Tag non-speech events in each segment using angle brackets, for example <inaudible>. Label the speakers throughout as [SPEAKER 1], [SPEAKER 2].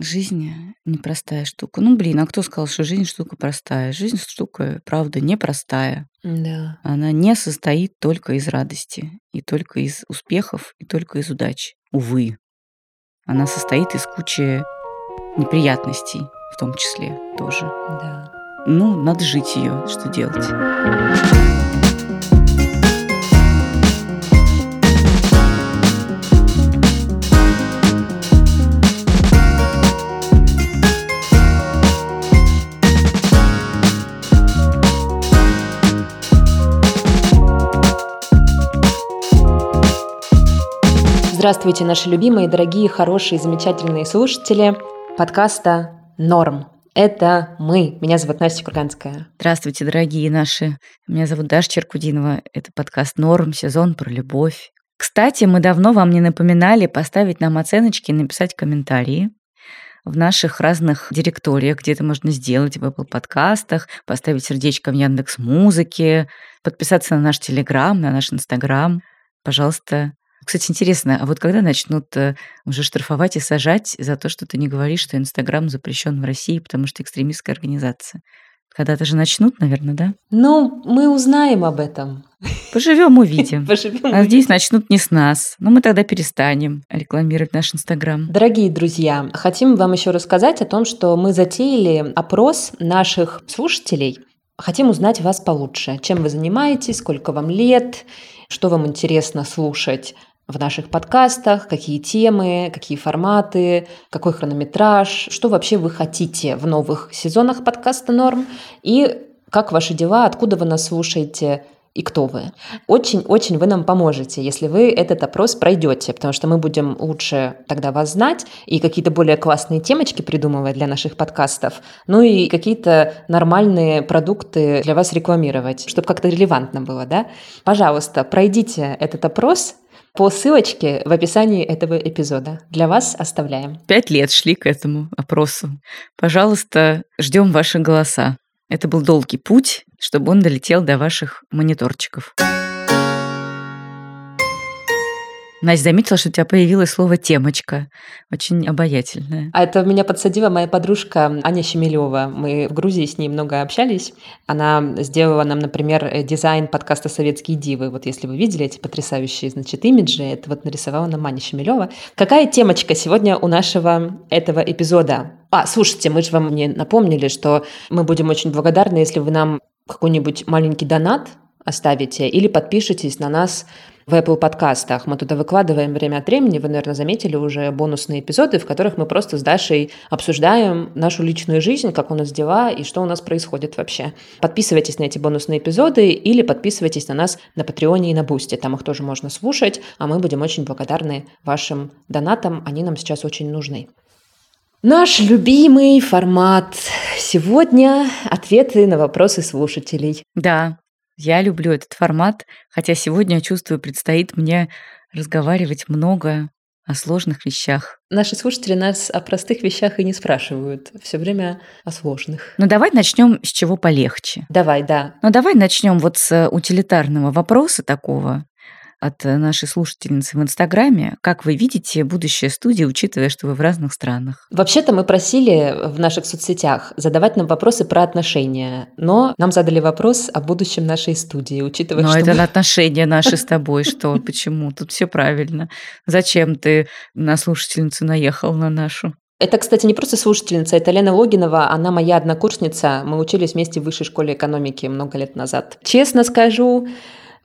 [SPEAKER 1] Жизнь непростая штука. Ну, блин, а кто сказал, что жизнь штука простая? Жизнь штука, правда, непростая.
[SPEAKER 2] Да.
[SPEAKER 1] Она не состоит только из радости, и только из успехов, и только из удач. Увы. Она состоит из кучи неприятностей, в том числе тоже.
[SPEAKER 2] Да.
[SPEAKER 1] Ну, надо жить ее, что делать.
[SPEAKER 2] Здравствуйте, наши любимые, дорогие, хорошие, замечательные слушатели подкаста «Норм». Это мы. Меня зовут Настя Курганская.
[SPEAKER 1] Здравствуйте, дорогие наши. Меня зовут Даша Черкудинова. Это подкаст «Норм», сезон про любовь. Кстати, мы давно вам не напоминали поставить нам оценочки и написать комментарии в наших разных директориях, где это можно сделать, в Apple подкастах, поставить сердечко в Яндекс Музыке, подписаться на наш Телеграм, на наш Инстаграм. Пожалуйста, кстати, интересно, а вот когда начнут э, уже штрафовать и сажать за то, что ты не говоришь, что Инстаграм запрещен в России, потому что экстремистская организация? Когда-то же начнут, наверное, да?
[SPEAKER 2] Ну, мы узнаем об этом.
[SPEAKER 1] Поживем, увидим. <laughs>
[SPEAKER 2] Поживем.
[SPEAKER 1] Здесь начнут не с нас. Но мы тогда перестанем рекламировать наш Инстаграм.
[SPEAKER 2] Дорогие друзья, хотим вам еще рассказать о том, что мы затеяли опрос наших слушателей. Хотим узнать вас получше. Чем вы занимаетесь, сколько вам лет, что вам интересно слушать в наших подкастах, какие темы, какие форматы, какой хронометраж, что вообще вы хотите в новых сезонах подкаста «Норм» и как ваши дела, откуда вы нас слушаете, и кто вы. Очень-очень вы нам поможете, если вы этот опрос пройдете, потому что мы будем лучше тогда вас знать и какие-то более классные темочки придумывать для наших подкастов, ну и какие-то нормальные продукты для вас рекламировать, чтобы как-то релевантно было, да? Пожалуйста, пройдите этот опрос, по ссылочке в описании этого эпизода. Для вас оставляем.
[SPEAKER 1] Пять лет шли к этому опросу. Пожалуйста, ждем ваши голоса. Это был долгий путь, чтобы он долетел до ваших мониторчиков. Настя заметила, что у тебя появилось слово «темочка». Очень обаятельное.
[SPEAKER 2] А это меня подсадила моя подружка Аня Щемелева. Мы в Грузии с ней много общались. Она сделала нам, например, дизайн подкаста «Советские дивы». Вот если вы видели эти потрясающие, значит, имиджи, это вот нарисовала нам Аня Щемелева. Какая темочка сегодня у нашего этого эпизода? А, слушайте, мы же вам не напомнили, что мы будем очень благодарны, если вы нам какой-нибудь маленький донат оставите или подпишитесь на нас в Apple подкастах. Мы туда выкладываем время от времени, вы, наверное, заметили уже бонусные эпизоды, в которых мы просто с Дашей обсуждаем нашу личную жизнь, как у нас дела и что у нас происходит вообще. Подписывайтесь на эти бонусные эпизоды или подписывайтесь на нас на Патреоне и на Бусте. Там их тоже можно слушать, а мы будем очень благодарны вашим донатам. Они нам сейчас очень нужны. Наш любимый формат. Сегодня ответы на вопросы слушателей.
[SPEAKER 1] Да, я люблю этот формат, хотя сегодня, чувствую, предстоит мне разговаривать много о сложных вещах.
[SPEAKER 2] Наши слушатели нас о простых вещах и не спрашивают, все время о сложных.
[SPEAKER 1] Ну давай начнем с чего полегче.
[SPEAKER 2] Давай, да.
[SPEAKER 1] Ну давай начнем вот с утилитарного вопроса такого от э, нашей слушательницы в Инстаграме. Как вы видите будущее студии, учитывая, что вы в разных странах?
[SPEAKER 2] Вообще-то мы просили в наших соцсетях задавать нам вопросы про отношения, но нам задали вопрос о будущем нашей студии, учитывая,
[SPEAKER 1] но
[SPEAKER 2] что...
[SPEAKER 1] это
[SPEAKER 2] мы... <laughs>
[SPEAKER 1] отношения наши с тобой, что, <laughs> почему? Тут все правильно. Зачем ты на слушательницу наехал на нашу?
[SPEAKER 2] Это, кстати, не просто слушательница, это Лена Логинова, она моя однокурсница. Мы учились вместе в высшей школе экономики много лет назад. Честно скажу,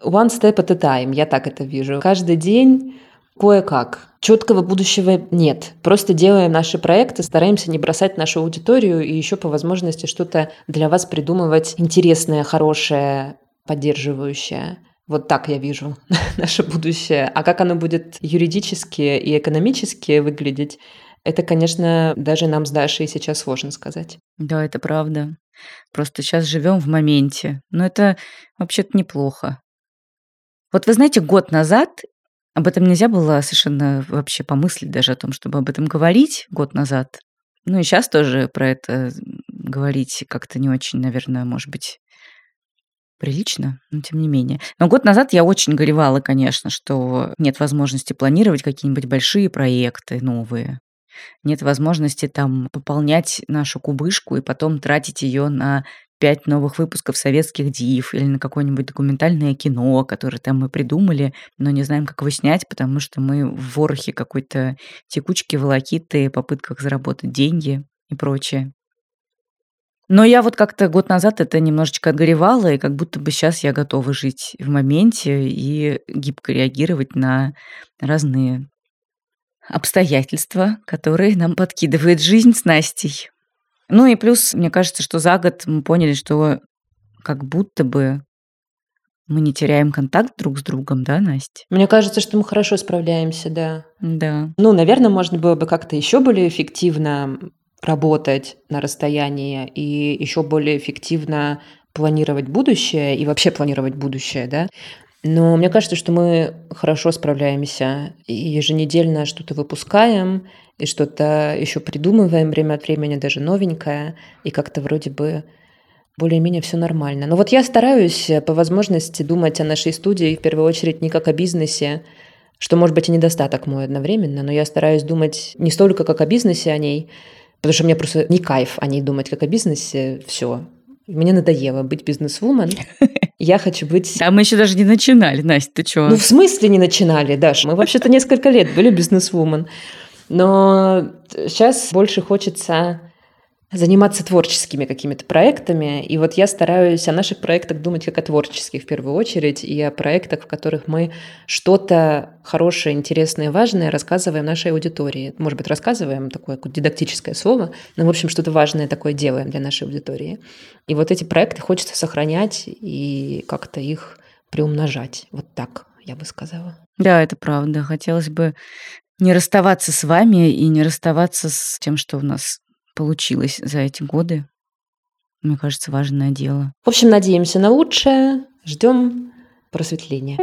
[SPEAKER 2] One step at a time, я так это вижу. Каждый день кое-как. Четкого будущего нет. Просто делаем наши проекты, стараемся не бросать нашу аудиторию и еще по возможности что-то для вас придумывать интересное, хорошее, поддерживающее. Вот так я вижу <laughs> наше будущее. А как оно будет юридически и экономически выглядеть, это, конечно, даже нам с Дашей сейчас сложно сказать.
[SPEAKER 1] Да, это правда. Просто сейчас живем в моменте. Но это вообще-то неплохо. Вот вы знаете, год назад об этом нельзя было совершенно вообще помыслить даже о том, чтобы об этом говорить год назад. Ну и сейчас тоже про это говорить как-то не очень, наверное, может быть, прилично, но тем не менее. Но год назад я очень горевала, конечно, что нет возможности планировать какие-нибудь большие проекты новые. нет возможности там пополнять нашу кубышку и потом тратить ее на пять новых выпусков советских див или на какое-нибудь документальное кино, которое там мы придумали, но не знаем, как его снять, потому что мы в ворохе какой-то текучки, волокиты, попытках заработать деньги и прочее. Но я вот как-то год назад это немножечко отгоревала, и как будто бы сейчас я готова жить в моменте и гибко реагировать на разные обстоятельства, которые нам подкидывает жизнь с Настей. Ну и плюс, мне кажется, что за год мы поняли, что как будто бы мы не теряем контакт друг с другом, да, Настя?
[SPEAKER 2] Мне кажется, что мы хорошо справляемся, да.
[SPEAKER 1] Да.
[SPEAKER 2] Ну, наверное, можно было бы как-то еще более эффективно работать на расстоянии и еще более эффективно планировать будущее и вообще планировать будущее, да. Но мне кажется, что мы хорошо справляемся и еженедельно что-то выпускаем, и что-то еще придумываем время от времени, даже новенькое, и как-то вроде бы более-менее все нормально. Но вот я стараюсь по возможности думать о нашей студии в первую очередь не как о бизнесе, что может быть и недостаток мой одновременно, но я стараюсь думать не столько как о бизнесе о ней, потому что мне просто не кайф о ней думать как о бизнесе, все. Мне надоело быть бизнес-вумен. <laughs> Я хочу быть...
[SPEAKER 1] А мы еще даже не начинали, Настя, ты что?
[SPEAKER 2] Ну, в смысле не начинали, Даша? Мы вообще-то несколько лет были бизнес-вумен. Но сейчас больше хочется заниматься творческими какими-то проектами. И вот я стараюсь о наших проектах думать как о творческих в первую очередь, и о проектах, в которых мы что-то хорошее, интересное, важное рассказываем нашей аудитории. Может быть, рассказываем такое дидактическое слово, но, в общем, что-то важное такое делаем для нашей аудитории. И вот эти проекты хочется сохранять и как-то их приумножать. Вот так я бы сказала.
[SPEAKER 1] Да, это правда. Хотелось бы не расставаться с вами и не расставаться с тем, что у нас получилось за эти годы. Мне кажется, важное дело.
[SPEAKER 2] В общем, надеемся на лучшее, ждем просветления.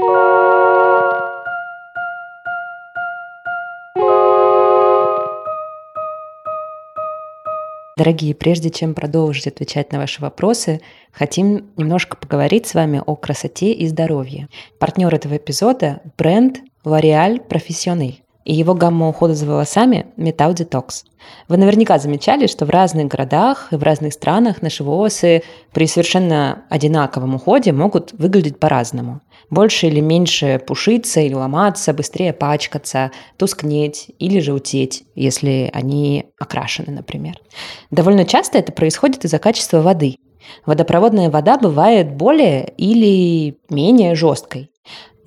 [SPEAKER 2] Дорогие, прежде чем продолжить отвечать на ваши вопросы, хотим немножко поговорить с вами о красоте и здоровье. Партнер этого эпизода – бренд L'Oréal Professionnel и его гамма ухода за волосами Metal Detox. Вы наверняка замечали, что в разных городах и в разных странах наши волосы при совершенно одинаковом уходе могут выглядеть по-разному. Больше или меньше пушиться или ломаться, быстрее пачкаться, тускнеть или желтеть, если они окрашены, например. Довольно часто это происходит из-за качества воды. Водопроводная вода бывает более или менее жесткой.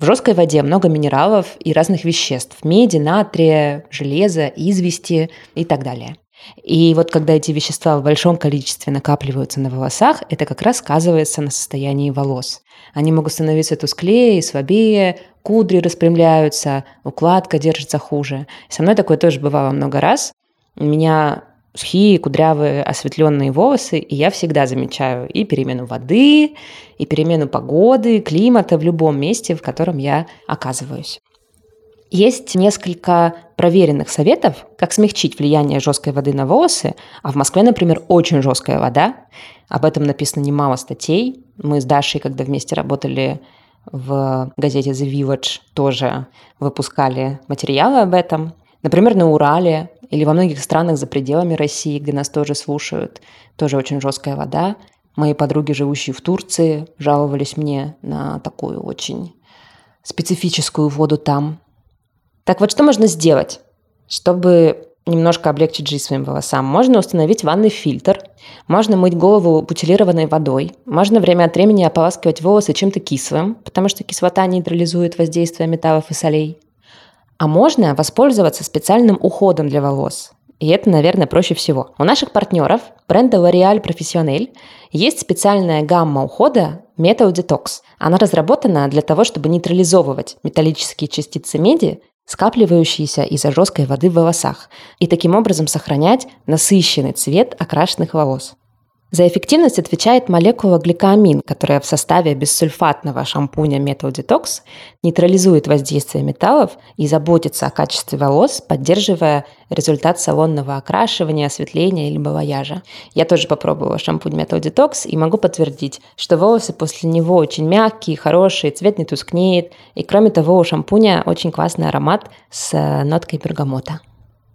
[SPEAKER 2] В жесткой воде много минералов и разных веществ – меди, натрия, железа, извести и так далее. И вот когда эти вещества в большом количестве накапливаются на волосах, это как раз сказывается на состоянии волос. Они могут становиться тусклее, слабее, кудри распрямляются, укладка держится хуже. Со мной такое тоже бывало много раз. Меня сухие, кудрявые, осветленные волосы, и я всегда замечаю и перемену воды, и перемену погоды, климата в любом месте, в котором я оказываюсь. Есть несколько проверенных советов, как смягчить влияние жесткой воды на волосы, а в Москве, например, очень жесткая вода. Об этом написано немало статей. Мы с Дашей, когда вместе работали в газете The Village, тоже выпускали материалы об этом. Например, на Урале или во многих странах за пределами России, где нас тоже слушают, тоже очень жесткая вода. Мои подруги, живущие в Турции, жаловались мне на такую очень специфическую воду там. Так вот, что можно сделать, чтобы немножко облегчить жизнь своим волосам? Можно установить ванный фильтр, можно мыть голову бутилированной водой, можно время от времени ополаскивать волосы чем-то кислым, потому что кислота нейтрализует воздействие металлов и солей. А можно воспользоваться специальным уходом для волос. И это, наверное, проще всего. У наших партнеров бренда L'Oréal Professionnel есть специальная гамма ухода Metal Detox. Она разработана для того, чтобы нейтрализовывать металлические частицы меди, скапливающиеся из-за жесткой воды в волосах, и таким образом сохранять насыщенный цвет окрашенных волос. За эффективность отвечает молекула гликоамин, которая в составе бессульфатного шампуня Metal Detox нейтрализует воздействие металлов и заботится о качестве волос, поддерживая результат салонного окрашивания, осветления или балаяжа. Я тоже попробовала шампунь Metal Detox и могу подтвердить, что волосы после него очень мягкие, хорошие, цвет не тускнеет. И кроме того, у шампуня очень классный аромат с ноткой бергамота.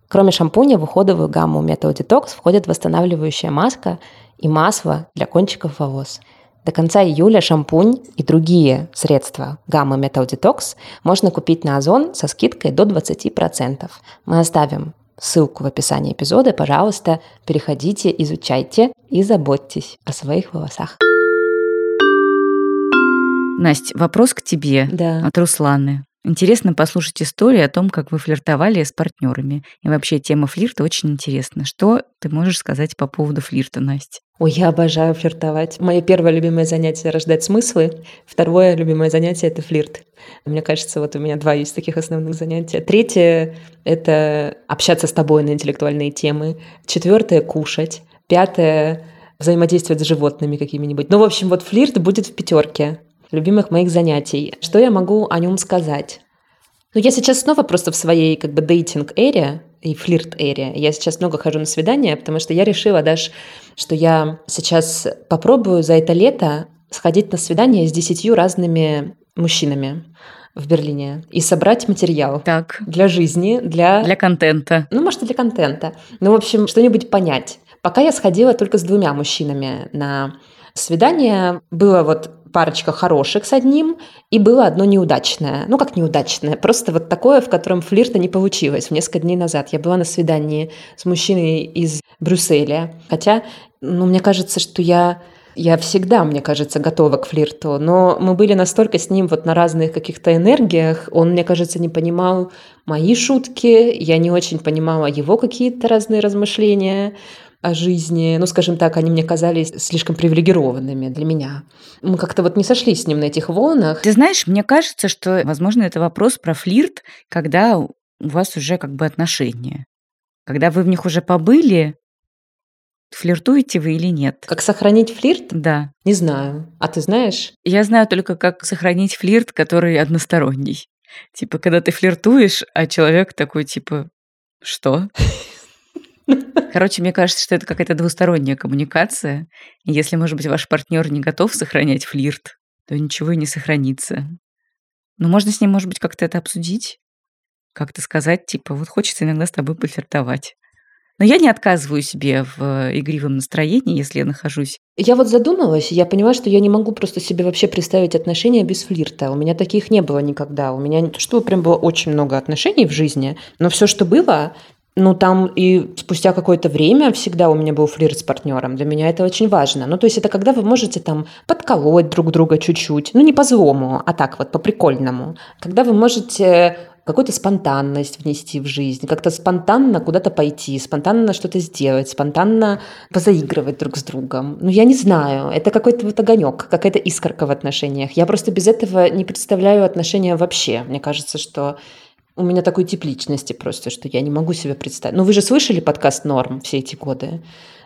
[SPEAKER 2] Кроме шампуня в уходовую гамму Metal Detox входит восстанавливающая маска и масло для кончиков волос. До конца июля шампунь и другие средства гаммы Metal Detox можно купить на Озон со скидкой до 20%. Мы оставим ссылку в описании эпизода. Пожалуйста, переходите, изучайте и заботьтесь о своих волосах.
[SPEAKER 1] Настя, вопрос к тебе
[SPEAKER 2] Да.
[SPEAKER 1] от Русланы. Интересно послушать историю о том, как вы флиртовали с партнерами. И вообще тема флирта очень интересна. Что ты можешь сказать по поводу флирта, Настя?
[SPEAKER 2] Ой, я обожаю флиртовать. Мое первое любимое занятие — рождать смыслы. Второе любимое занятие — это флирт. Мне кажется, вот у меня два есть таких основных занятия. Третье — это общаться с тобой на интеллектуальные темы. Четвертое — кушать. Пятое — взаимодействовать с животными какими-нибудь. Ну, в общем, вот флирт будет в пятерке любимых моих занятий. Что я могу о нем сказать? Ну, я сейчас снова просто в своей как бы дейтинг-эре и флирт-эре. Я сейчас много хожу на свидания, потому что я решила даже, что я сейчас попробую за это лето сходить на свидание с десятью разными мужчинами в Берлине и собрать материал
[SPEAKER 1] Так,
[SPEAKER 2] для жизни, для...
[SPEAKER 1] для контента.
[SPEAKER 2] Ну, может, и для контента. Ну, в общем, что-нибудь понять. Пока я сходила только с двумя мужчинами на свидание. Было вот парочка хороших с одним, и было одно неудачное. Ну, как неудачное, просто вот такое, в котором флирта не получилось. Несколько дней назад я была на свидании с мужчиной из Брюсселя. Хотя, ну, мне кажется, что я я всегда, мне кажется, готова к флирту, но мы были настолько с ним вот на разных каких-то энергиях, он, мне кажется, не понимал мои шутки, я не очень понимала его какие-то разные размышления о жизни. Ну, скажем так, они мне казались слишком привилегированными для меня. Мы как-то вот не сошлись с ним на этих волнах.
[SPEAKER 1] Ты знаешь, мне кажется, что, возможно, это вопрос про флирт, когда у вас уже как бы отношения. Когда вы в них уже побыли, флиртуете вы или нет?
[SPEAKER 2] Как сохранить флирт?
[SPEAKER 1] Да.
[SPEAKER 2] Не знаю. А ты знаешь?
[SPEAKER 1] Я знаю только, как сохранить флирт, который односторонний. Типа, когда ты флиртуешь, а человек такой, типа, что? Короче, мне кажется, что это какая-то двусторонняя коммуникация. Если, может быть, ваш партнер не готов сохранять флирт, то ничего и не сохранится. Но можно с ним, может быть, как-то это обсудить. Как-то сказать, типа, вот хочется иногда с тобой пофлиртовать. Но я не отказываю себе в э, игривом настроении, если я нахожусь.
[SPEAKER 2] Я вот задумалась, я понимаю, что я не могу просто себе вообще представить отношения без флирта. У меня таких не было никогда. У меня не то, что прям было очень много отношений в жизни, но все, что было, ну, там и спустя какое-то время всегда у меня был флирт с партнером. Для меня это очень важно. Ну, то есть это когда вы можете там подколоть друг друга чуть-чуть. Ну, не по злому, а так вот, по прикольному. Когда вы можете какую-то спонтанность внести в жизнь, как-то спонтанно куда-то пойти, спонтанно что-то сделать, спонтанно позаигрывать друг с другом. Ну, я не знаю, это какой-то вот огонек, какая-то искорка в отношениях. Я просто без этого не представляю отношения вообще. Мне кажется, что у меня такой тип личности просто, что я не могу себе представить. Ну, вы же слышали подкаст «Норм» все эти годы?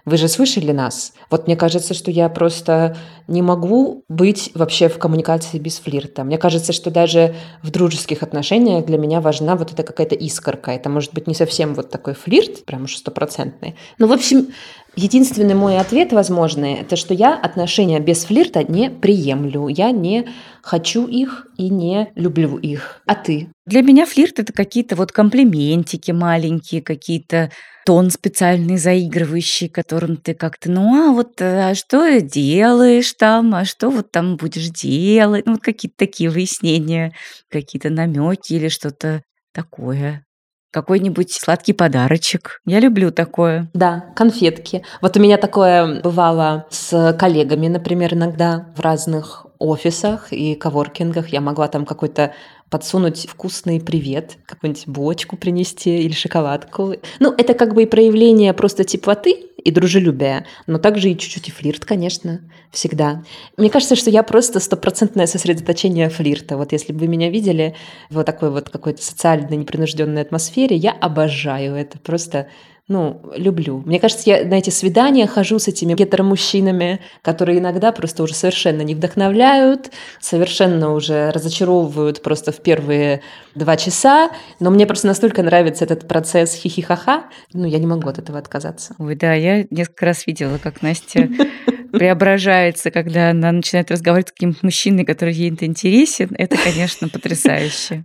[SPEAKER 2] Вы же слышали нас? Вот мне кажется, что я просто не могу быть вообще в коммуникации без флирта. Мне кажется, что даже в дружеских отношениях для меня важна вот эта какая-то искорка. Это может быть не совсем вот такой флирт, прям уж стопроцентный. Ну, в общем, единственный мой ответ возможный, это что я отношения без флирта не приемлю. Я не хочу их и не люблю их. А ты?
[SPEAKER 1] Для меня флирт это какие-то вот комплиментики маленькие, какие-то тон специальный заигрывающий, которым ты как-то, ну а вот э, а что делаешь там, а что вот там будешь делать, ну вот какие-то такие выяснения, какие-то намеки или что-то такое. Какой-нибудь сладкий подарочек. Я люблю такое.
[SPEAKER 2] Да, конфетки. Вот у меня такое бывало с коллегами, например, иногда в разных офисах и коворкингах. Я могла там какой-то подсунуть вкусный привет, какую-нибудь булочку принести или шоколадку. Ну, это как бы и проявление просто теплоты и дружелюбия, но также и чуть-чуть и флирт, конечно, всегда. Мне кажется, что я просто стопроцентное сосредоточение флирта. Вот если бы вы меня видели в вот такой вот какой-то социально непринужденной атмосфере, я обожаю это. Просто ну, люблю. Мне кажется, я на эти свидания хожу с этими гетеромужчинами, которые иногда просто уже совершенно не вдохновляют, совершенно уже разочаровывают просто в первые два часа, но мне просто настолько нравится этот процесс хихихаха, ну, я не могу от этого отказаться.
[SPEAKER 1] Ой, да, я несколько раз видела, как Настя <laughs> преображается, когда она начинает разговаривать с каким-то мужчиной, который ей-то интересен. Это, конечно, потрясающе.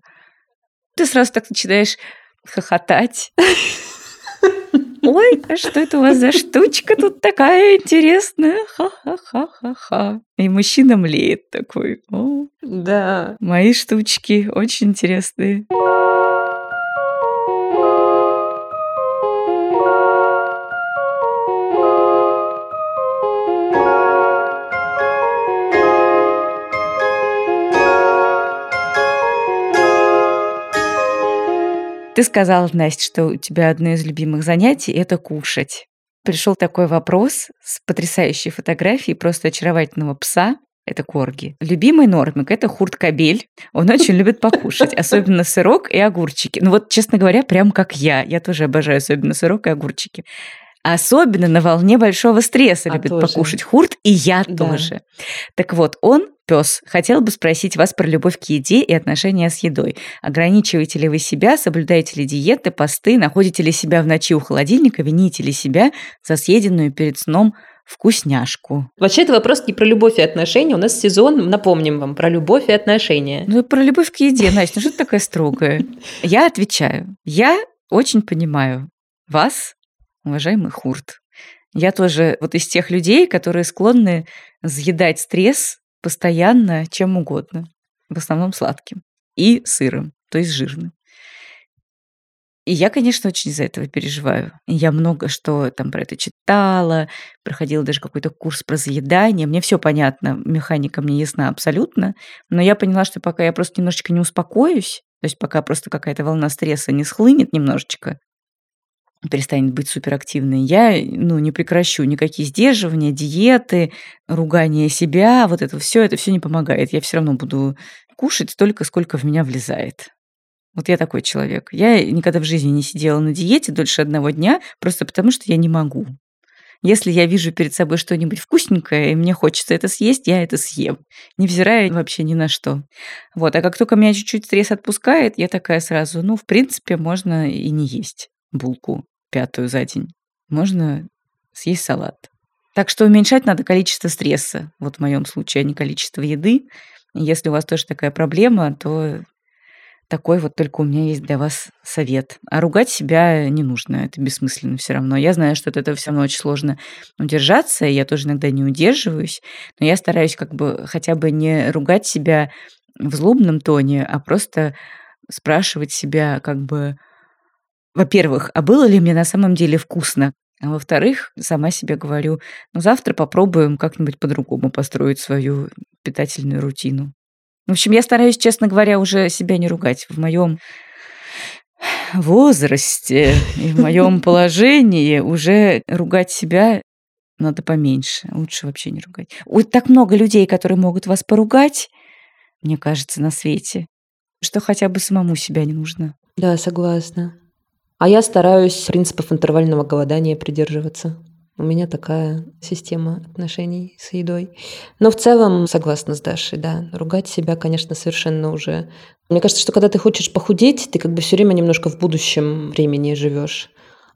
[SPEAKER 1] Ты сразу так начинаешь хохотать. Ой, а что это у вас за штучка тут такая интересная? Ха-ха-ха-ха-ха. И мужчина млеет такой. О,
[SPEAKER 2] Да.
[SPEAKER 1] мои штучки очень интересные. Ты сказала, Настя, что у тебя одно из любимых занятий– это кушать. Пришел такой вопрос с потрясающей фотографией просто очаровательного пса. Это корги. Любимый нормик – это хурт-кобель. Он очень любит покушать, <laughs> особенно сырок и огурчики. Ну вот, честно говоря, прям как я. Я тоже обожаю особенно сырок и огурчики. Особенно на волне большого стресса
[SPEAKER 2] А
[SPEAKER 1] любит
[SPEAKER 2] тоже.
[SPEAKER 1] покушать хурт, и я
[SPEAKER 2] Да.
[SPEAKER 1] тоже. Так вот, он, пес, хотел бы спросить вас про любовь к еде и отношения с едой. Ограничиваете ли вы себя, соблюдаете ли диеты, посты, находите ли себя в ночи у холодильника, вините ли себя за съеденную перед сном вкусняшку?
[SPEAKER 2] Вообще, это вопрос не про любовь и отношения. У нас сезон, напомним вам, про любовь и отношения.
[SPEAKER 1] Ну, про любовь к еде, Настя, ну что ты такая строгая? <laughs> Я отвечаю. Я очень понимаю вас, уважаемый Хурт. Я тоже вот из тех людей, которые склонны съедать стресс постоянно чем угодно. В основном сладким. И сырым, то есть жирным. И я, конечно, очень из-за этого переживаю. Я много что там про это читала, проходила даже какой-то курс про заедание. Мне все понятно, механика мне ясна абсолютно. Но я поняла, что пока я просто немножечко не успокоюсь, то есть пока просто какая-то волна стресса не схлынет немножечко, перестанет быть суперактивной, я ну, не прекращу никакие сдерживания, диеты, ругание себя, вот это все, это все не помогает. Я все равно буду кушать столько, сколько в меня влезает. Вот я такой человек. Я никогда в жизни не сидела на диете дольше одного дня, просто потому что я не могу. Если я вижу перед собой что-нибудь вкусненькое, и мне хочется это съесть, я это съем, невзирая вообще ни на что. Вот, а как только меня чуть-чуть стресс отпускает, я такая сразу, ну, в принципе, можно и не есть булку пятую за день. Можно съесть салат. Так что уменьшать надо количество стресса, вот в моем случае, а не количество еды. Если у вас тоже такая проблема, то такой вот только у меня есть для вас совет. А ругать себя не нужно, это бессмысленно все равно. Я знаю, что от этого все равно очень сложно удержаться, и я тоже иногда не удерживаюсь, но я стараюсь как бы хотя бы не ругать себя в злобном тоне, а просто спрашивать себя как бы, во-первых, а было ли мне на самом деле вкусно? А во-вторых, сама себе говорю, ну завтра попробуем как-нибудь по-другому построить свою питательную рутину. В общем, я стараюсь, честно говоря, уже себя не ругать. В моем возрасте и в моем <laughs> положении уже ругать себя надо поменьше. Лучше вообще не ругать. Вот так много людей, которые могут вас поругать, мне кажется, на свете, что хотя бы самому себя не нужно.
[SPEAKER 2] Да, согласна. А я стараюсь принципов интервального голодания придерживаться. У меня такая система отношений с едой. Но в целом согласна с Дашей, да. Ругать себя, конечно, совершенно уже... Мне кажется, что когда ты хочешь похудеть, ты как бы все время немножко в будущем времени живешь.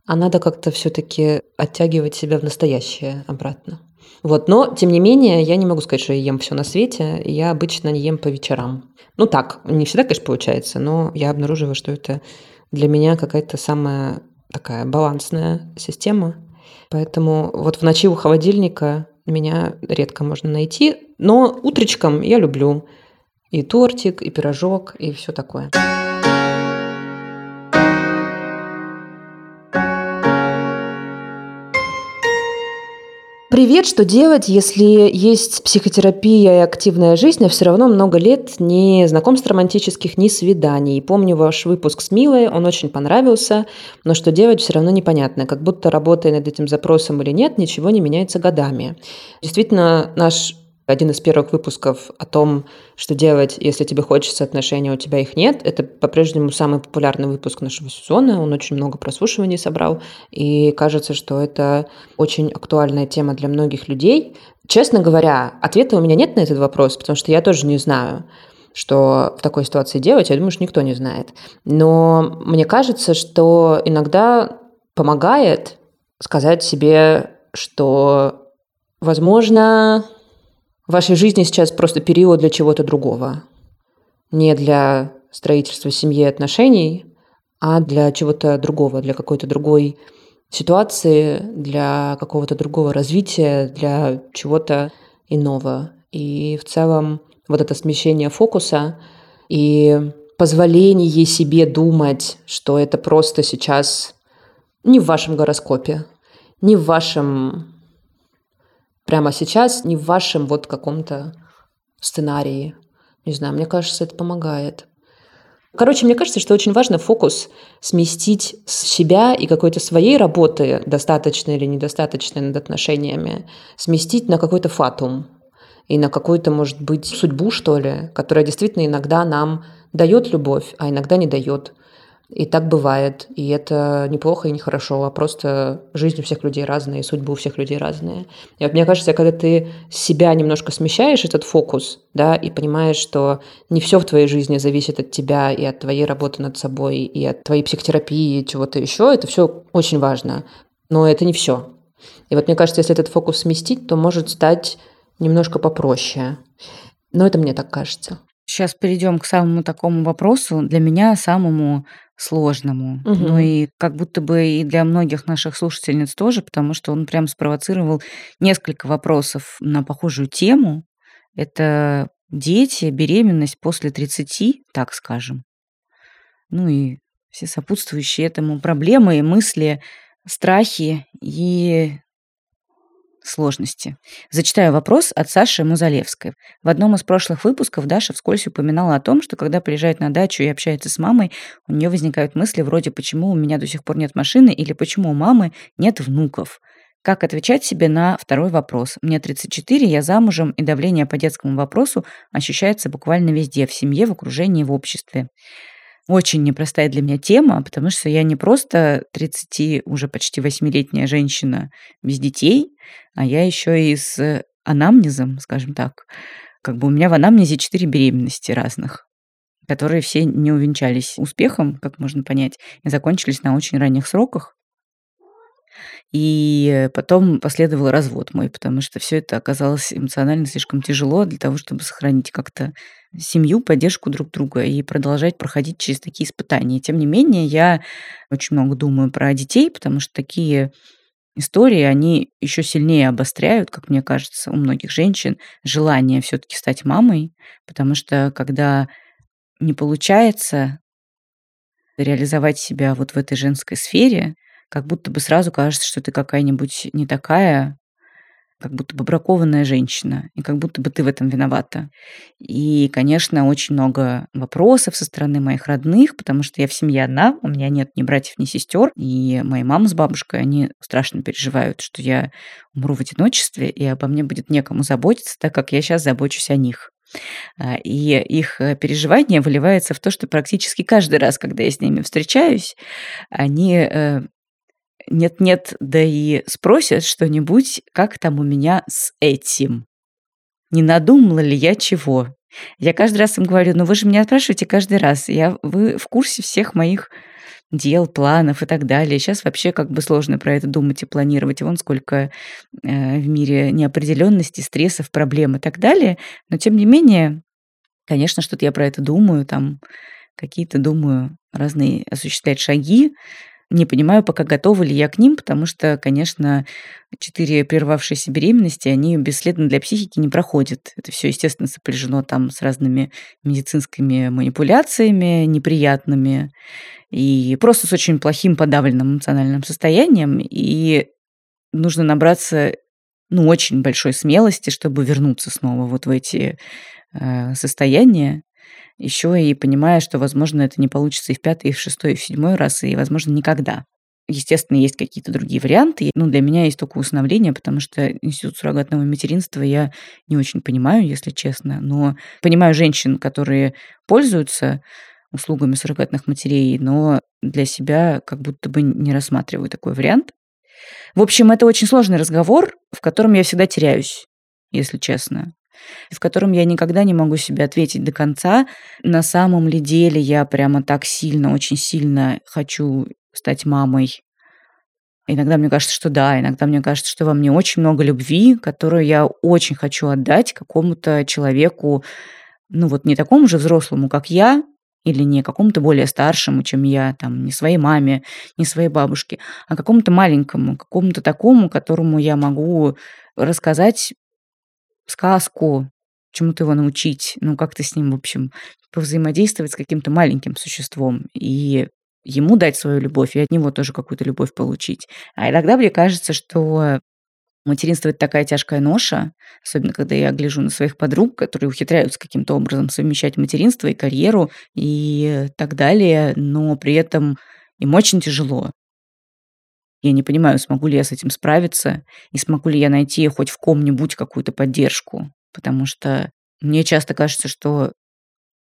[SPEAKER 2] А надо как-то все-таки оттягивать себя в настоящее обратно. Вот, но, тем не менее, я не могу сказать, что я ем все на свете. Я обычно не ем по вечерам. Ну так, не всегда, конечно, получается, но я обнаруживаю, что это для меня какая-то самая такая балансная система. Поэтому вот в ночи у холодильника меня редко можно найти. Но утречком я люблю и тортик, и пирожок, и все такое. Привет, что делать, если есть психотерапия и активная жизнь, а все равно много лет ни знакомств романтических, ни свиданий. Помню ваш выпуск с Милой, он очень понравился, но что делать все равно непонятно. Как будто работая над этим запросом или нет, ничего не меняется годами. Действительно, наш один из первых выпусков о том, что делать, если тебе хочется отношений, у тебя их нет. Это по-прежнему самый популярный выпуск нашего сезона. Он очень много прослушиваний собрал. И кажется, что это очень актуальная тема для многих людей. Честно говоря, ответа у меня нет на этот вопрос, потому что я тоже не знаю что в такой ситуации делать, я думаю, что никто не знает. Но мне кажется, что иногда помогает сказать себе, что, возможно, в вашей жизни сейчас просто период для чего-то другого. Не для строительства семьи и отношений, а для чего-то другого, для какой-то другой ситуации, для какого-то другого развития, для чего-то иного. И в целом вот это смещение фокуса и позволение себе думать, что это просто сейчас не в вашем гороскопе, не в вашем прямо сейчас, не в вашем вот каком-то сценарии. Не знаю, мне кажется, это помогает. Короче, мне кажется, что очень важно фокус сместить с себя и какой-то своей работы, достаточно или недостаточно над отношениями, сместить на какой-то фатум и на какую-то, может быть, судьбу, что ли, которая действительно иногда нам дает любовь, а иногда не дает. И так бывает. И это неплохо и нехорошо, а просто жизнь у всех людей разная, и судьбы у всех людей разные. И вот мне кажется, когда ты себя немножко смещаешь, этот фокус, да, и понимаешь, что не все в твоей жизни зависит от тебя и от твоей работы над собой, и от твоей психотерапии, и чего-то еще, это все очень важно. Но это не все. И вот мне кажется, если этот фокус сместить, то может стать немножко попроще. Но это мне так кажется.
[SPEAKER 1] Сейчас перейдем к самому такому вопросу, для меня самому сложному. Ну и как будто бы и для многих наших слушательниц тоже, потому что он прям спровоцировал несколько вопросов на похожую тему. Это дети, беременность после 30, так скажем. Ну и все сопутствующие этому проблемы, мысли, страхи и сложности. Зачитаю вопрос от Саши Музалевской. В одном из прошлых выпусков Даша вскользь упоминала о том, что когда приезжает на дачу и общается с мамой, у нее возникают мысли вроде «почему у меня до сих пор нет машины» или «почему у мамы нет внуков?». Как отвечать себе на второй вопрос? Мне 34, я замужем, и давление по детскому вопросу ощущается буквально везде, в семье, в окружении, в обществе очень непростая для меня тема, потому что я не просто 30, уже почти 8-летняя женщина без детей, а я еще и с анамнезом, скажем так. Как бы у меня в анамнезе 4 беременности разных которые все не увенчались успехом, как можно понять, и закончились на очень ранних сроках. И потом последовал развод мой, потому что все это оказалось эмоционально слишком тяжело для того, чтобы сохранить как-то семью, поддержку друг друга и продолжать проходить через такие испытания. Тем не менее, я очень много думаю про детей, потому что такие истории, они еще сильнее обостряют, как мне кажется, у многих женщин желание все-таки стать мамой, потому что когда не получается реализовать себя вот в этой женской сфере, как будто бы сразу кажется, что ты какая-нибудь не такая, как будто бы бракованная женщина, и как будто бы ты в этом виновата. И, конечно, очень много вопросов со стороны моих родных, потому что я в семье одна, у меня нет ни братьев, ни сестер, и моя мама с бабушкой, они страшно переживают, что я умру в одиночестве, и обо мне будет некому заботиться, так как я сейчас забочусь о них. А, и их э, переживание выливается в то, что практически каждый раз, когда я с ними встречаюсь, они э, нет-нет, да и спросят что-нибудь, как там у меня с этим. Не надумала ли я чего? Я каждый раз им говорю, ну вы же меня спрашиваете каждый раз. Я, вы в курсе всех моих дел, планов и так далее. Сейчас вообще как бы сложно про это думать и планировать. Вон сколько э, в мире неопределенности, стрессов, проблем и так далее. Но тем не менее, конечно, что-то я про это думаю, там какие-то, думаю, разные осуществлять шаги, не понимаю пока, готова ли я к ним, потому что, конечно, четыре прервавшиеся беременности, они бесследно для психики не проходят. Это все, естественно, сопряжено там с разными медицинскими манипуляциями неприятными и просто с очень плохим подавленным эмоциональным состоянием. И нужно набраться ну, очень большой смелости, чтобы вернуться снова вот в эти э, состояния еще и понимая, что, возможно, это не получится и в пятый, и в шестой, и в седьмой раз, и, возможно, никогда. Естественно, есть какие-то другие варианты. Ну, для меня есть только усыновление, потому что институт суррогатного материнства я не очень понимаю, если честно. Но понимаю женщин, которые пользуются услугами суррогатных матерей, но для себя как будто бы не рассматриваю такой вариант. В общем, это очень сложный разговор, в котором я всегда теряюсь, если честно в котором я никогда не могу себе ответить до конца, на самом ли деле я прямо так сильно, очень сильно хочу стать мамой. Иногда мне кажется, что да, иногда мне кажется, что во мне очень много любви, которую я очень хочу отдать какому-то человеку, ну вот не такому же взрослому, как я, или не какому-то более старшему, чем я, там, не своей маме, не своей бабушке, а какому-то маленькому, какому-то такому, которому я могу рассказать сказку, чему-то его научить, ну, как-то с ним, в общем, повзаимодействовать с каким-то маленьким существом и ему дать свою любовь, и от него тоже какую-то любовь получить. А иногда мне кажется, что Материнство – это такая тяжкая ноша, особенно когда я гляжу на своих подруг, которые ухитряются каким-то образом совмещать материнство и карьеру и так далее, но при этом им очень тяжело. Я не понимаю, смогу ли я с этим справиться и смогу ли я найти хоть в ком-нибудь какую-то поддержку, потому что мне часто кажется, что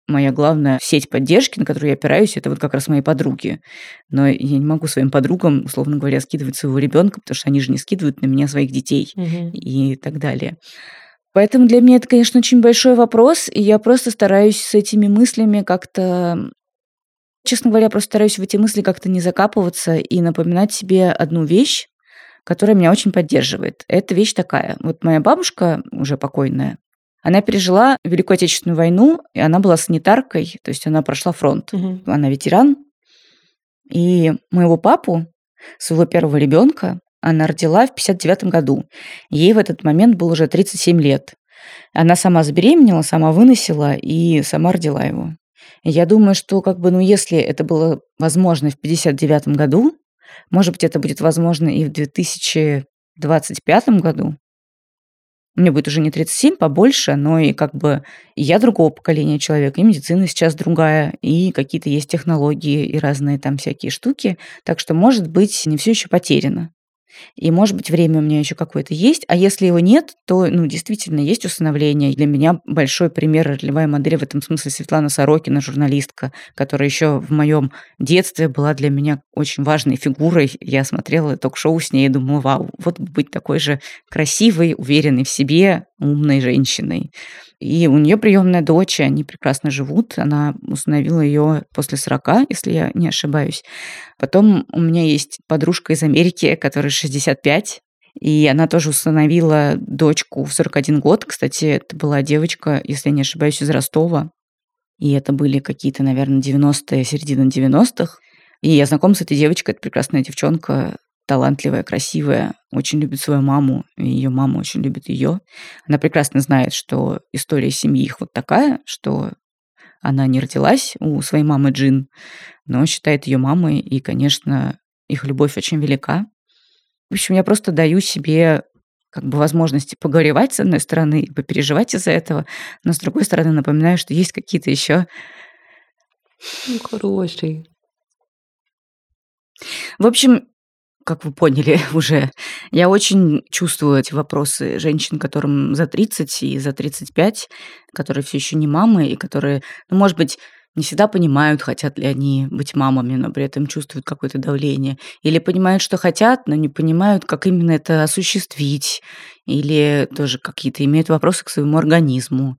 [SPEAKER 1] Моя главная сеть поддержки, на которую я опираюсь, это вот как раз мои подруги. Но я не могу своим подругам, условно говоря, скидывать своего ребенка, потому что они же не скидывают на меня своих детей угу. и так далее. Поэтому для меня это, конечно, очень большой вопрос, и я просто стараюсь с этими мыслями как-то Честно говоря, просто стараюсь в эти мысли как-то не закапываться и напоминать себе одну вещь, которая меня очень поддерживает. Эта вещь такая. Вот моя бабушка, уже покойная, она пережила Великую Отечественную войну, и она была санитаркой, то есть она прошла фронт. Угу. Она ветеран. И моего папу, своего первого ребенка, она родила в 59 году. Ей в этот момент было уже 37 лет. Она сама забеременела, сама выносила и сама родила его. Я думаю, что как бы, ну, если это было возможно в 59 году, может быть, это будет возможно и в 2025 году, мне будет уже не 37, побольше, но и как бы я другого поколения человек, и медицина сейчас другая, и какие-то есть технологии и разные там всякие штуки. Так что, может быть, не все еще потеряно. И, может быть, время у меня еще какое-то есть. А если его нет, то, ну, действительно, есть усыновление. Для меня большой пример, ролевая модель в этом смысле Светлана Сорокина, журналистка, которая еще в моем детстве была для меня очень важной фигурой. Я смотрела ток-шоу с ней и думала, вау, вот быть такой же красивой, уверенной в себе, умной женщиной. И у нее приемная дочь, они прекрасно живут. Она установила ее после 40, если я не ошибаюсь. Потом у меня есть подружка из Америки, которая 65, и она тоже установила дочку в 41 год. Кстати, это была девочка, если я не ошибаюсь, из Ростова. И это были какие-то, наверное, 90-е, середина 90-х. И я знаком с этой девочкой, это прекрасная девчонка, талантливая, красивая, очень любит свою маму, и ее мама очень любит ее. Она прекрасно знает, что история семьи их вот такая, что она не родилась у своей мамы Джин, но считает ее мамой, и, конечно, их любовь очень велика. В общем, я просто даю себе как бы возможности погоревать с одной стороны и попереживать из-за этого, но с другой стороны напоминаю, что есть какие-то еще
[SPEAKER 2] ну, хороший.
[SPEAKER 1] В общем, как вы поняли <laughs> уже, я очень чувствую эти вопросы женщин, которым за 30 и за 35, которые все еще не мамы, и которые, ну, может быть, не всегда понимают, хотят ли они быть мамами, но при этом чувствуют какое-то давление. Или понимают, что хотят, но не понимают, как именно это осуществить. Или тоже какие-то имеют вопросы к своему организму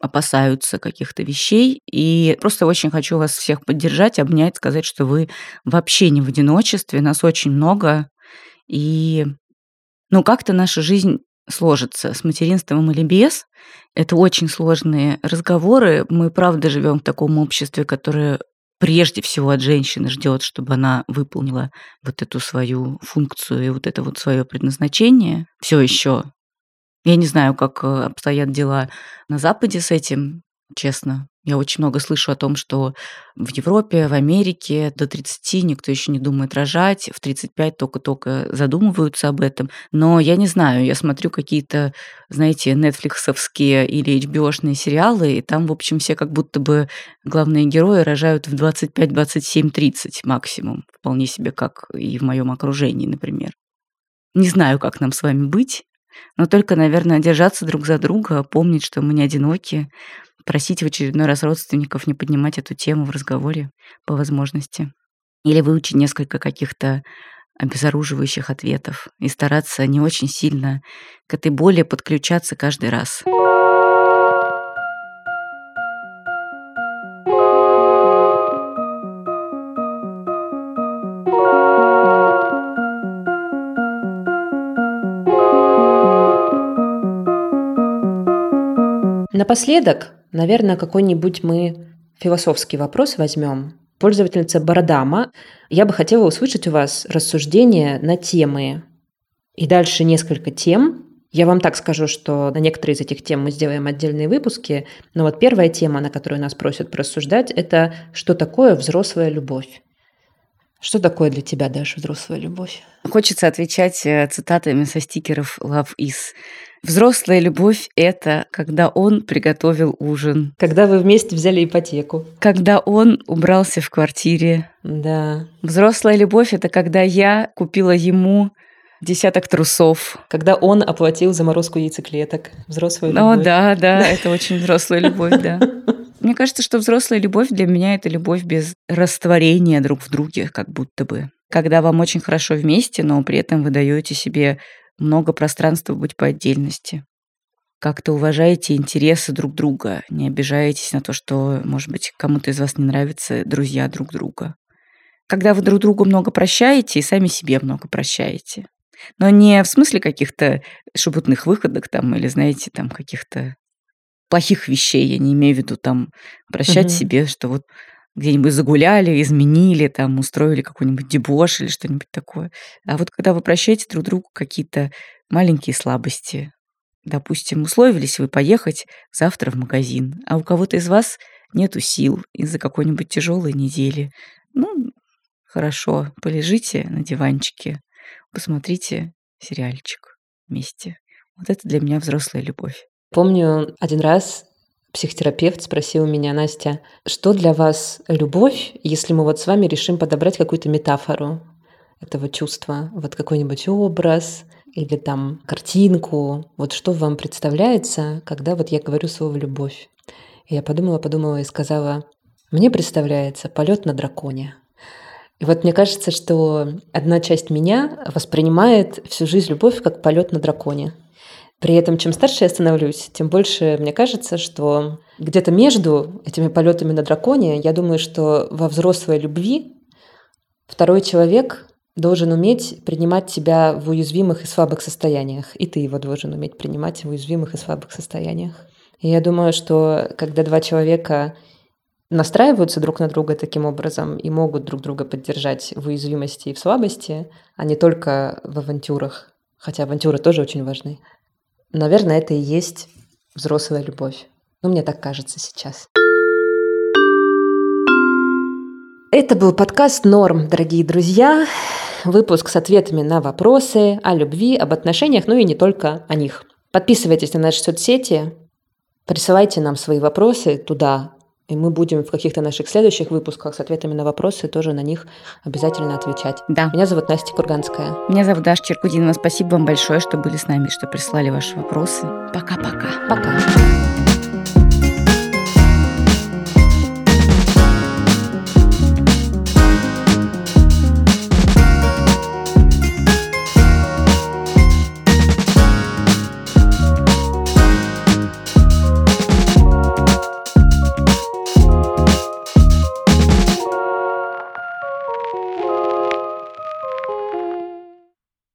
[SPEAKER 1] опасаются каких-то вещей. И просто очень хочу вас всех поддержать, обнять, сказать, что вы вообще не в одиночестве, нас очень много. И ну, как-то наша жизнь сложится с материнством или без. Это очень сложные разговоры. Мы, правда, живем в таком обществе, которое прежде всего от женщины ждет, чтобы она выполнила вот эту свою функцию и вот это вот свое предназначение. Все еще я не знаю, как э, обстоят дела на Западе с этим, честно. Я очень много слышу о том, что в Европе, в Америке до 30 никто еще не думает рожать, в 35 только-только задумываются об этом. Но я не знаю, я смотрю какие-то, знаете, нетфликсовские или HBO-шные сериалы, и там, в общем, все как будто бы главные герои рожают в 25, 27, 30 максимум. Вполне себе как и в моем окружении, например. Не знаю, как нам с вами быть, но только, наверное, держаться друг за друга, помнить, что мы не одиноки, просить в очередной раз родственников не поднимать эту тему в разговоре по возможности. Или выучить несколько каких-то обезоруживающих ответов и стараться не очень сильно к этой боли подключаться каждый раз.
[SPEAKER 2] Напоследок, наверное, какой-нибудь мы философский вопрос возьмем. Пользовательница Бородама, я бы хотела услышать у вас рассуждения на темы. И дальше несколько тем. Я вам так скажу, что на некоторые из этих тем мы сделаем отдельные выпуски. Но вот первая тема, на которую нас просят просуждать, это что такое взрослая любовь. Что такое для тебя, Даша, взрослая любовь?
[SPEAKER 1] Хочется отвечать э, цитатами со стикеров Love is. Взрослая любовь – это когда он приготовил ужин.
[SPEAKER 2] Когда вы вместе взяли ипотеку.
[SPEAKER 1] Когда он убрался в квартире.
[SPEAKER 2] Да.
[SPEAKER 1] Взрослая любовь – это когда я купила ему десяток трусов.
[SPEAKER 2] Когда он оплатил заморозку яйцеклеток. Взрослая
[SPEAKER 1] любовь.
[SPEAKER 2] О,
[SPEAKER 1] да, да, это очень взрослая любовь, да. <laughs> Мне кажется, что взрослая любовь для меня это любовь без растворения друг в друге, как будто бы. Когда вам очень хорошо вместе, но при этом вы даете себе много пространства быть по отдельности. Как-то уважаете интересы друг друга, не обижаетесь на то, что, может быть, кому-то из вас не нравятся друзья друг друга. Когда вы друг другу много прощаете и сами себе много прощаете. Но не в смысле каких-то шебутных выходок там или, знаете, там каких-то плохих вещей. Я не имею в виду там прощать угу. себе, что вот где-нибудь загуляли, изменили, там устроили какой-нибудь дебош или что-нибудь такое. А вот когда вы прощаете друг другу какие-то маленькие слабости, допустим, условились вы поехать завтра в магазин, а у кого-то из вас нету сил из-за какой-нибудь тяжелой недели. Ну, хорошо, полежите на диванчике, посмотрите сериальчик вместе. Вот это для меня взрослая любовь.
[SPEAKER 2] Помню, один раз психотерапевт спросил меня, Настя, что для вас любовь, если мы вот с вами решим подобрать какую-то метафору этого чувства, вот какой-нибудь образ или там картинку, вот что вам представляется, когда вот я говорю слово «любовь». И я подумала, подумала и сказала, мне представляется полет на драконе. И вот мне кажется, что одна часть меня воспринимает всю жизнь любовь как полет на драконе. При этом, чем старше я становлюсь, тем больше мне кажется, что где-то между этими полетами на драконе, я думаю, что во взрослой любви второй человек должен уметь принимать тебя в уязвимых и слабых состояниях, и ты его должен уметь принимать в уязвимых и слабых состояниях. И я думаю, что когда два человека настраиваются друг на друга таким образом и могут друг друга поддержать в уязвимости и в слабости, а не только в авантюрах, хотя авантюры тоже очень важны, Наверное, это и есть взрослая любовь. Ну, мне так кажется сейчас. Это был подкаст «Норм», дорогие друзья. Выпуск с ответами на вопросы о любви, об отношениях, ну и не только о них. Подписывайтесь на наши соцсети, присылайте нам свои вопросы туда, и мы будем в каких-то наших следующих выпусках с ответами на вопросы тоже на них обязательно отвечать.
[SPEAKER 1] Да.
[SPEAKER 2] Меня зовут Настя Курганская.
[SPEAKER 1] Меня зовут Даша Черкудинова. Спасибо вам большое, что были с нами, что прислали ваши вопросы. Пока-пока.
[SPEAKER 2] Пока. -пока. Пока.